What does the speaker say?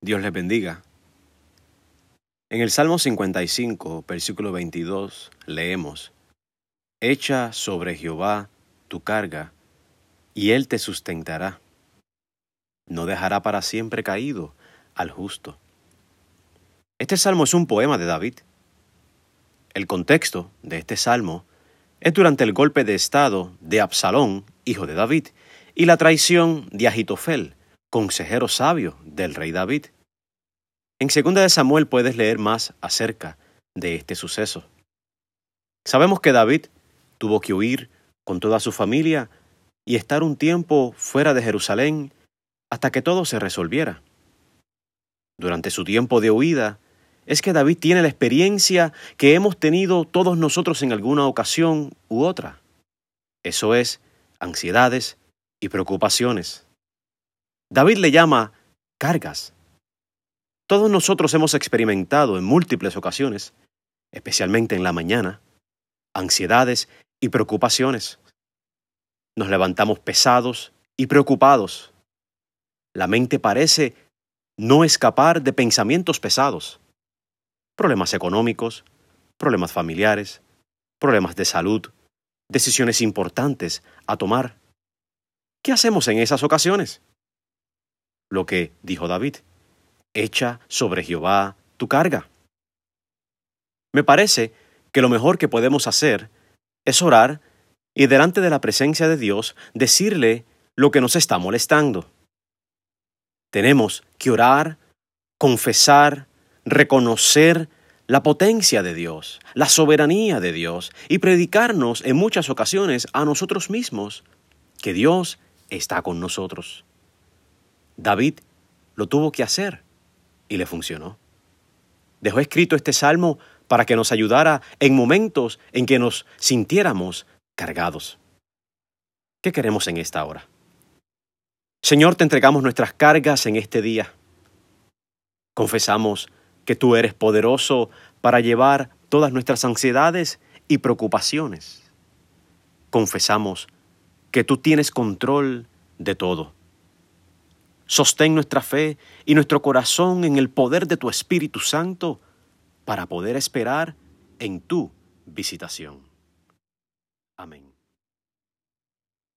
Dios les bendiga. En el Salmo 55, versículo 22, leemos, Echa sobre Jehová tu carga, y él te sustentará. No dejará para siempre caído al justo. Este salmo es un poema de David. El contexto de este salmo es durante el golpe de estado de Absalón, hijo de David, y la traición de Agitofel, consejero sabio del rey David. En 2 de Samuel puedes leer más acerca de este suceso. Sabemos que David tuvo que huir con toda su familia y estar un tiempo fuera de Jerusalén hasta que todo se resolviera. Durante su tiempo de huida, es que David tiene la experiencia que hemos tenido todos nosotros en alguna ocasión u otra. Eso es ansiedades y preocupaciones. David le llama cargas. Todos nosotros hemos experimentado en múltiples ocasiones, especialmente en la mañana, ansiedades y preocupaciones. Nos levantamos pesados y preocupados. La mente parece no escapar de pensamientos pesados. Problemas económicos, problemas familiares, problemas de salud, decisiones importantes a tomar. ¿Qué hacemos en esas ocasiones? Lo que dijo David, echa sobre Jehová tu carga. Me parece que lo mejor que podemos hacer es orar y delante de la presencia de Dios decirle lo que nos está molestando. Tenemos que orar, confesar, reconocer la potencia de Dios, la soberanía de Dios y predicarnos en muchas ocasiones a nosotros mismos que Dios está con nosotros. David lo tuvo que hacer y le funcionó. Dejó escrito este salmo para que nos ayudara en momentos en que nos sintiéramos cargados. ¿Qué queremos en esta hora? Señor, te entregamos nuestras cargas en este día. Confesamos que tú eres poderoso para llevar todas nuestras ansiedades y preocupaciones. Confesamos que tú tienes control de todo Sostén nuestra fe y nuestro corazón en el poder de tu Espíritu Santo para poder esperar en tu visitación. Amén.